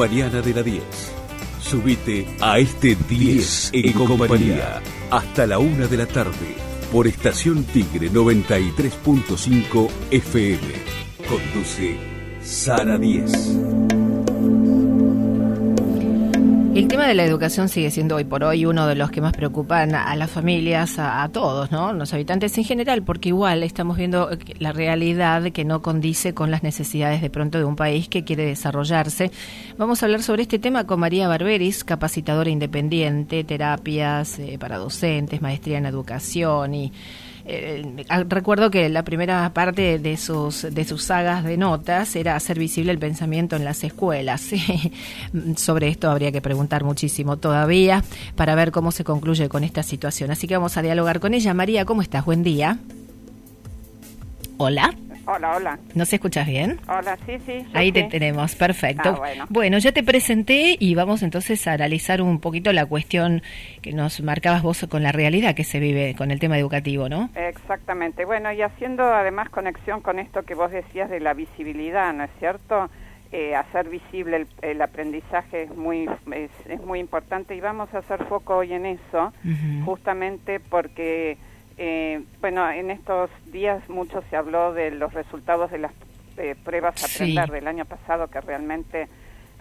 Mañana de la 10. Subite a este 10 en compañía hasta la una de la tarde por Estación Tigre 93.5 FM. Conduce Sara 10. El tema de la educación sigue siendo hoy por hoy uno de los que más preocupan a las familias, a, todos, ¿no? Los habitantes en general, porque igual estamos viendo la realidad que no condice con las necesidades de pronto de un país que quiere desarrollarse. Vamos a hablar sobre este tema con María Barberis, capacitadora independiente, terapias eh, para docentes, maestría en educación y eh, recuerdo que la primera parte de sus, de sus sagas de notas era hacer visible el pensamiento en las escuelas. Sobre esto habría que preguntar muchísimo todavía para ver cómo se concluye con esta situación. Así que vamos a dialogar con ella. María, ¿cómo estás? Buen día. Hola. Hola, hola. ¿Nos escuchas bien? Hola, sí, sí. Ahí te tenemos, perfecto. Ah, bueno. ya te presenté y vamos entonces a analizar un poquito la cuestión que nos marcabas vos con la realidad que se vive con el tema educativo, ¿no? Exactamente. Bueno, y haciendo además conexión con esto que vos decías de la visibilidad, ¿no es cierto? Eh, hacer visible el, aprendizaje es muy es, muy importante y vamos a hacer foco hoy en eso, justamente porque eh, bueno, en estos días mucho se habló de los resultados de las eh, pruebas a aprender del año pasado que realmente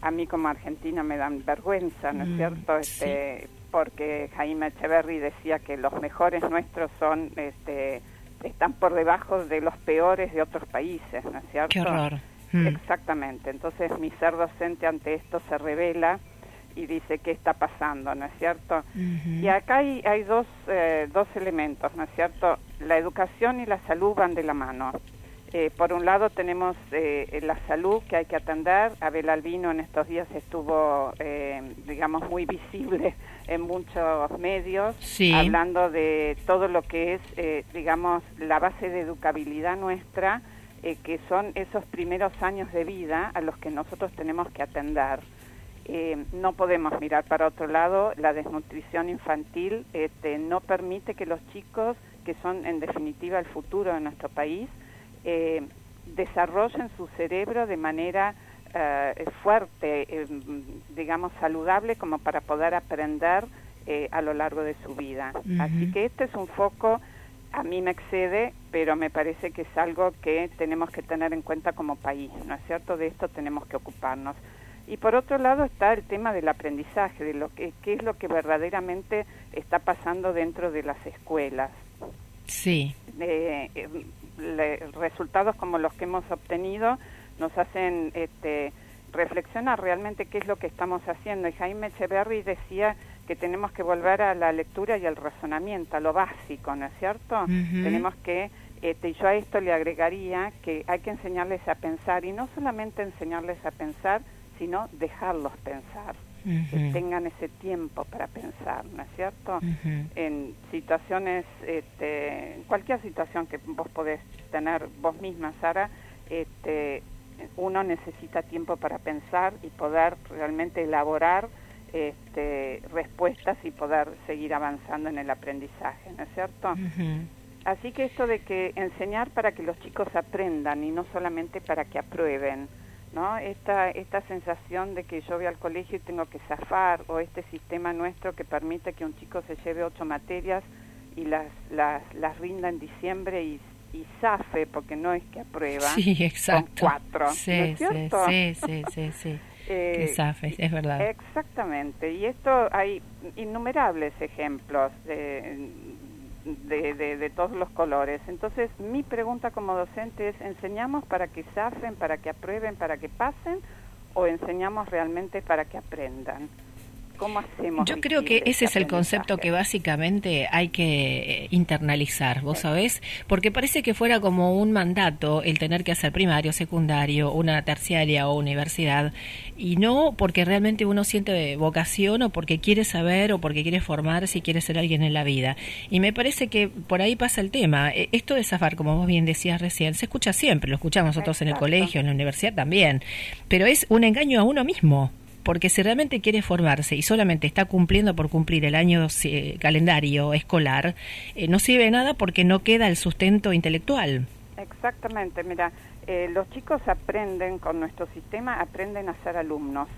a mí como argentina me dan vergüenza, ¿no es mm, cierto? Este, Porque Jaime Echeverry decía que los mejores nuestros son, este, están por debajo de los peores de otros países, ¿no es cierto? Qué horror. Mm. Exactamente. Entonces mi ser docente ante esto se revela y dice qué está pasando, ¿no es cierto? Y acá hay, hay dos, eh, dos elementos, ¿no es cierto? La educación y la salud van de la mano. Eh, por un lado tenemos eh, la salud que hay que atender. Abel Albino en estos días estuvo, digamos, muy visible en muchos medios, hablando de todo lo que es, digamos, la base de educabilidad nuestra, que son esos primeros años de vida a los que nosotros tenemos que atender. Eh, no podemos mirar para otro lado. La desnutrición infantil este, no permite que los chicos, que son en definitiva el futuro de nuestro país, eh, desarrollen su cerebro de manera eh, fuerte, digamos saludable, como para poder aprender a lo largo de su vida. Así que este es un foco, a mí me excede, pero me parece que es algo que tenemos que tener en cuenta como país, ¿no es cierto? De esto tenemos que ocuparnos. Y por otro lado está el tema del aprendizaje, de lo que qué es lo que verdaderamente está pasando dentro de las escuelas. Sí. Eh, eh, resultados como los que hemos obtenido nos hacen este, reflexionar realmente qué es lo que estamos haciendo. Y Jaime Echeverry decía que tenemos que volver a la lectura y al razonamiento, a lo básico, ¿no es cierto? Tenemos que, este, yo a esto le agregaría que hay que enseñarles a pensar y no solamente enseñarles a pensar, sino dejarlos pensar, que tengan ese tiempo para pensar, ¿no es cierto? En situaciones, este, cualquier situación que vos podés tener vos misma, Sara, este, uno necesita tiempo para pensar y poder realmente elaborar este, respuestas y poder seguir avanzando en el aprendizaje, ¿no es cierto? Así que esto de que enseñar para que los chicos aprendan y no solamente para que aprueben, ¿no? Esta, esta sensación de que yo voy al colegio y tengo que zafar, o este sistema nuestro que permite que un chico se lleve ocho materias y las, las, las rinda en diciembre y, y zafe, porque no es que aprueba, sí, exacto. con cuatro, sí, sí, sí, sí, sí, que eh, zafe, es verdad. Exactamente, y esto hay innumerables ejemplos de de, de, todos los colores. Entonces, mi pregunta como docente es, ¿enseñamos para que zafen, para que aprueben, para que pasen o enseñamos realmente para que aprendan? ¿Cómo hacemos? Yo creo que ese es el concepto que básicamente hay que eh, internalizar, ¿vos sabés? Porque parece que fuera como un mandato el tener que hacer primario, secundario, una terciaria o universidad, y no porque realmente uno siente vocación o porque quiere saber o porque quiere formar si quiere ser alguien en la vida. Y me parece que por ahí pasa el tema. E, esto de zafar, como vos bien decías recién, se escucha siempre, lo escuchamos nosotros en el colegio, en la universidad también, pero es un engaño a uno mismo porque si realmente quiere formarse y solamente está cumpliendo por cumplir el año eh, calendario escolar, eh, no sirve de nada porque no queda el sustento intelectual. Exactamente, mira, eh, los chicos aprenden con nuestro sistema, aprenden a ser alumnos.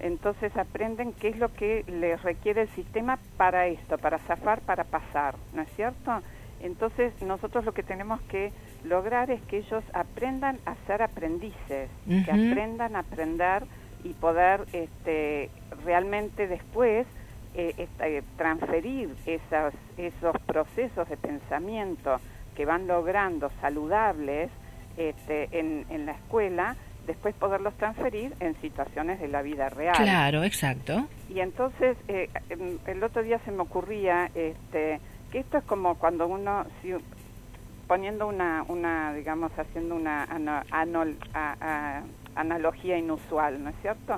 entonces aprenden qué es lo que les requiere el sistema para esto, para zafar, para pasar, ¿no es cierto? Entonces nosotros lo que tenemos que lograr es que ellos aprendan a ser aprendices, que aprendan a aprender y poder este, realmente después eh, este, transferir esas, esos procesos de pensamiento que van logrando saludables este, en, en la escuela después poderlos transferir en situaciones de la vida real. Claro, exacto. Y entonces, eh, em, el otro día se me ocurría este, que esto es como cuando uno, si, poniendo una, una, digamos, haciendo una analogía inusual, ¿no es cierto?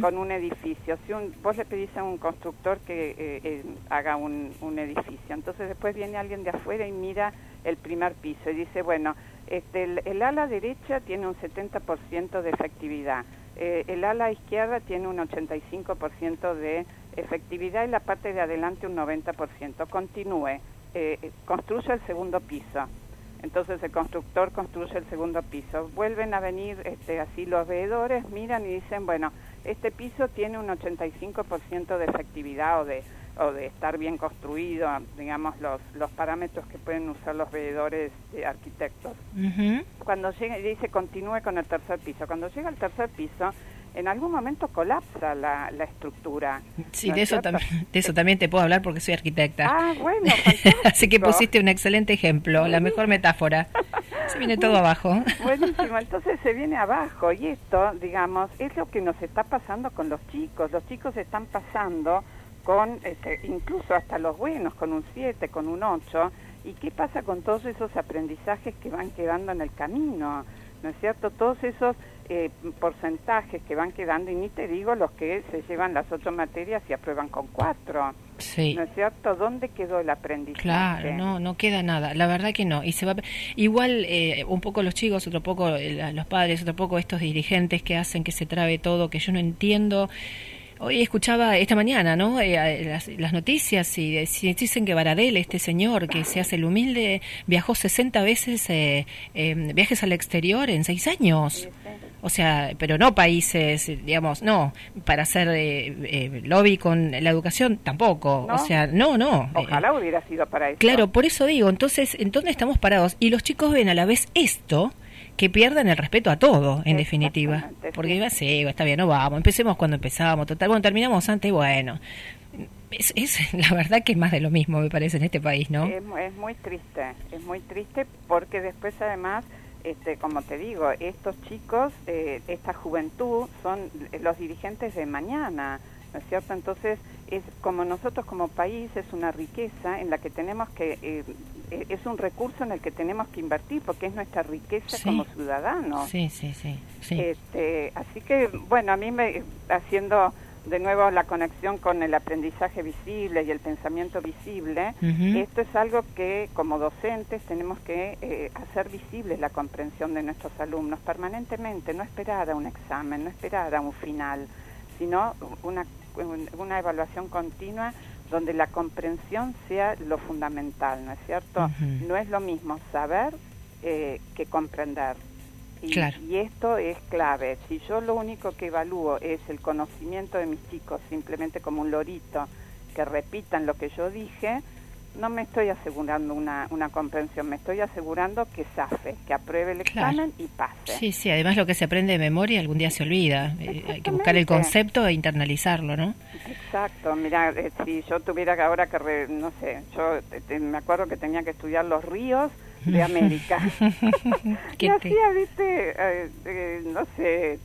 Con un edificio. Si un, vos le pedís a un constructor que eh, eh, haga un, un edificio, entonces después viene alguien de afuera y mira el primer piso y dice, bueno, este, el, ala derecha tiene un 70% de efectividad, eh, el ala izquierda tiene un 85% de efectividad y la parte de adelante un 90%. Continúe, eh, construye el segundo piso. Entonces el constructor construye el segundo piso. Vuelven a venir este, así los veedores, miran y dicen, bueno, este piso tiene un 85% de efectividad o de o de estar bien construido, digamos, los, los parámetros que pueden usar los veedores de arquitectos. Cuando llega, y dice continúe con el tercer piso, cuando llega al tercer piso, en algún momento colapsa la, la estructura. Sí, de, eso también, de eso también te puedo hablar porque soy arquitecta. Ah, bueno. Así que pusiste un excelente ejemplo, la mejor metáfora. Se viene todo abajo. Buenísimo, entonces se viene abajo y esto, digamos, es lo que nos está pasando con los chicos. Los chicos están pasando con este, incluso hasta los buenos, con un 7, con un 8, y qué pasa con todos esos aprendizajes que van quedando en el camino, ¿no es cierto? Todos esos eh, porcentajes que van quedando, y ni te digo los que se llevan las ocho materias y aprueban con cuatro. Sí. ¿No es cierto? ¿Dónde quedó el aprendizaje? Claro, no, no queda nada. La verdad que no. Y se va igual eh, un poco los chicos, otro poco eh, los padres, otro poco estos dirigentes que hacen que se trabe todo, que yo no entiendo. Hoy escuchaba esta mañana, ¿no? Eh, las, noticias y dicen que Baradel, este señor que se hace el humilde, viajó 60 veces eh, viajes al exterior en seis años. O sea, pero no países, digamos, no, para hacer eh, eh, lobby con la educación tampoco. O sea, no, no. Ojalá hubiera sido para eso. Claro, por eso digo, entonces, ¿en dónde estamos parados? Y los chicos ven a la vez esto que pierdan el respeto a todo, en definitiva. Porque iba sí, está bien, no vamos, empecemos cuando empezamos, total, bueno, terminamos antes, bueno. Es, es, la verdad que es más de lo mismo, me parece, en este país, ¿no? Es, es muy triste, es muy triste porque después además, este, como te digo, estos chicos, eh, esta juventud son los dirigentes de mañana, ¿no es cierto? Entonces, es como nosotros como país es una riqueza en la que tenemos que eh, eh, es un recurso en el que tenemos que invertir porque es nuestra riqueza como ciudadanos. Sí, sí, sí, Este, así que, bueno, a mí me, haciendo de nuevo la conexión con el aprendizaje visible y el pensamiento visible, esto es algo que como docentes tenemos que eh, hacer visible la comprensión de nuestros alumnos permanentemente, no esperar a un examen, no esperar a un final, sino una, una evaluación continua donde la comprensión sea lo fundamental, ¿no es cierto? No es lo mismo saber eh, que comprender. Y, y, esto es clave. Si yo lo único que evalúo es el conocimiento de mis chicos, simplemente como un lorito, que repitan lo que yo dije, no me estoy asegurando una, una comprensión, me estoy asegurando que safe, que apruebe el examen y pase. Sí, sí, además lo que se aprende de memoria algún día se olvida. Eh, hay que buscar el concepto e internalizarlo, ¿no? Exacto, mira, eh, si yo tuviera que ahora que, no sé, yo me acuerdo que tenía que estudiar los ríos de América. y hacía, viste, eh, eh, no sé,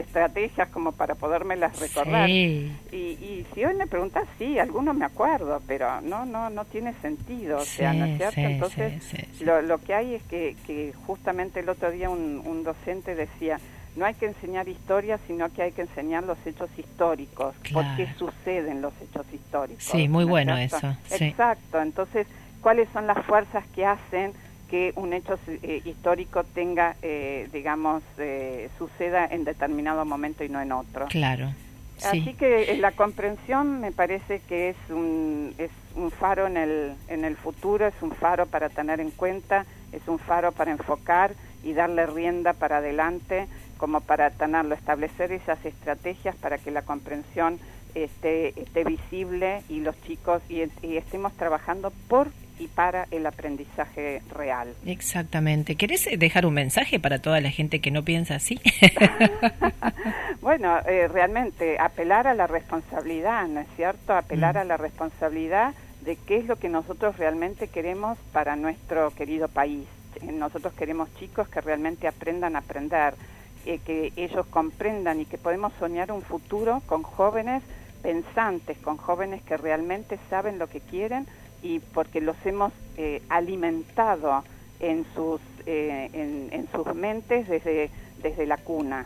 estrategias como para podérmelas recordar. Y, y si hoy me preguntas, sí, algunos me acuerdo, pero no, no, no tiene sentido, o sea, ¿no es cierto? Entonces, lo, lo que hay es que, que justamente el otro día un, un docente decía, no hay que enseñar historia, sino que hay que enseñar los hechos históricos, por qué suceden los hechos históricos. Sí, muy bueno eso. Exacto, entonces, ¿cuáles son las fuerzas que hacen que un hecho eh, histórico tenga, eh, digamos, eh, suceda en determinado momento y no en otro? Claro. Así que la comprensión me parece que es un, es un faro en el, en el futuro, es un faro para tener en cuenta, es un faro para enfocar y darle rienda para adelante como para tenerlo, establecer esas estrategias para que la comprensión esté, esté visible y los chicos y, estemos trabajando por y para el aprendizaje real. Exactamente. ¿Querés dejar un mensaje para toda la gente que no piensa así? bueno, eh, realmente apelar a la responsabilidad, ¿no es cierto? Apelar mm. a la responsabilidad de qué es lo que nosotros realmente queremos para nuestro querido país. Eh, nosotros queremos chicos que realmente aprendan a aprender, eh, que ellos comprendan y que podemos soñar un futuro con jóvenes pensantes, con jóvenes que realmente saben lo que quieren y porque los hemos eh, alimentado en sus, en, sus mentes desde, desde la cuna.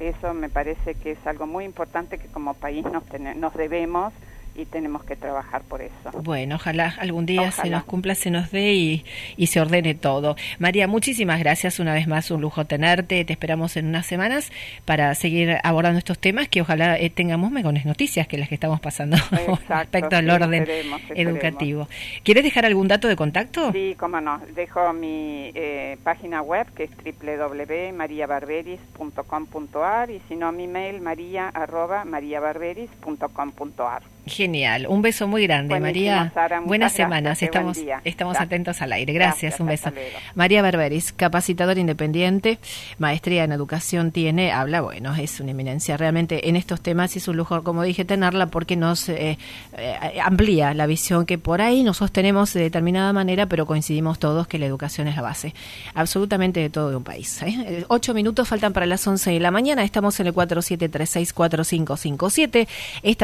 Eso me parece que es algo muy importante que como país nos, nos debemos y tenemos que trabajar por eso. Bueno, ojalá algún día se nos cumpla, se nos dé y, y, se ordene todo. María, muchísimas gracias una vez más, un lujo tenerte. Te esperamos en unas semanas para seguir abordando estos temas que ojalá eh, tengamos mejores noticias que las que estamos pasando respecto al orden educativo. ¿Quieres dejar algún dato de contacto? Sí, cómo no. Dejo mi eh, página web que es www.mariabarberis.com.ar y si no mi mail maria arroba mariabarberis.com.ar. Genial, un beso muy grande, María. Buenas semanas, estamos, estamos atentos al aire. Gracias, un beso. María Berberis, capacitadora independiente, maestría en educación tiene, habla, bueno, es una eminencia realmente en estos temas y es un lujo, como dije, tenerla porque nos eh, eh, amplía la visión que por ahí nosotros tenemos de determinada manera, pero coincidimos todos que la educación es la base absolutamente de todo un país. ¿eh? Ocho minutos faltan para las once de la mañana, estamos en el 47364557. Esta